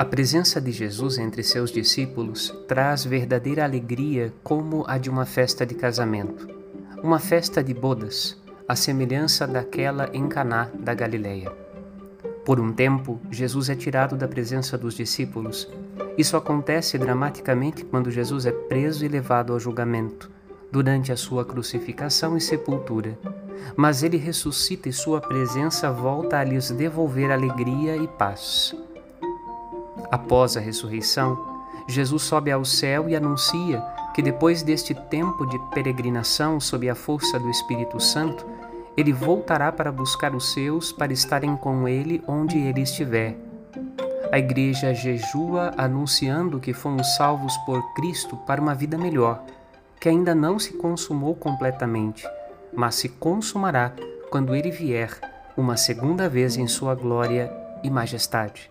A presença de Jesus entre seus discípulos traz verdadeira alegria como a de uma festa de casamento, uma festa de bodas, a semelhança daquela em Caná da Galileia. Por um tempo, Jesus é tirado da presença dos discípulos. Isso acontece dramaticamente quando Jesus é preso e levado ao julgamento, durante a sua crucificação e sepultura. Mas ele ressuscita e sua presença volta a lhes devolver alegria e paz. Após a ressurreição, Jesus sobe ao céu e anuncia que depois deste tempo de peregrinação sob a força do Espírito Santo, ele voltará para buscar os seus para estarem com ele onde ele estiver. A igreja jejua anunciando que fomos salvos por Cristo para uma vida melhor, que ainda não se consumou completamente, mas se consumará quando ele vier uma segunda vez em sua glória e majestade.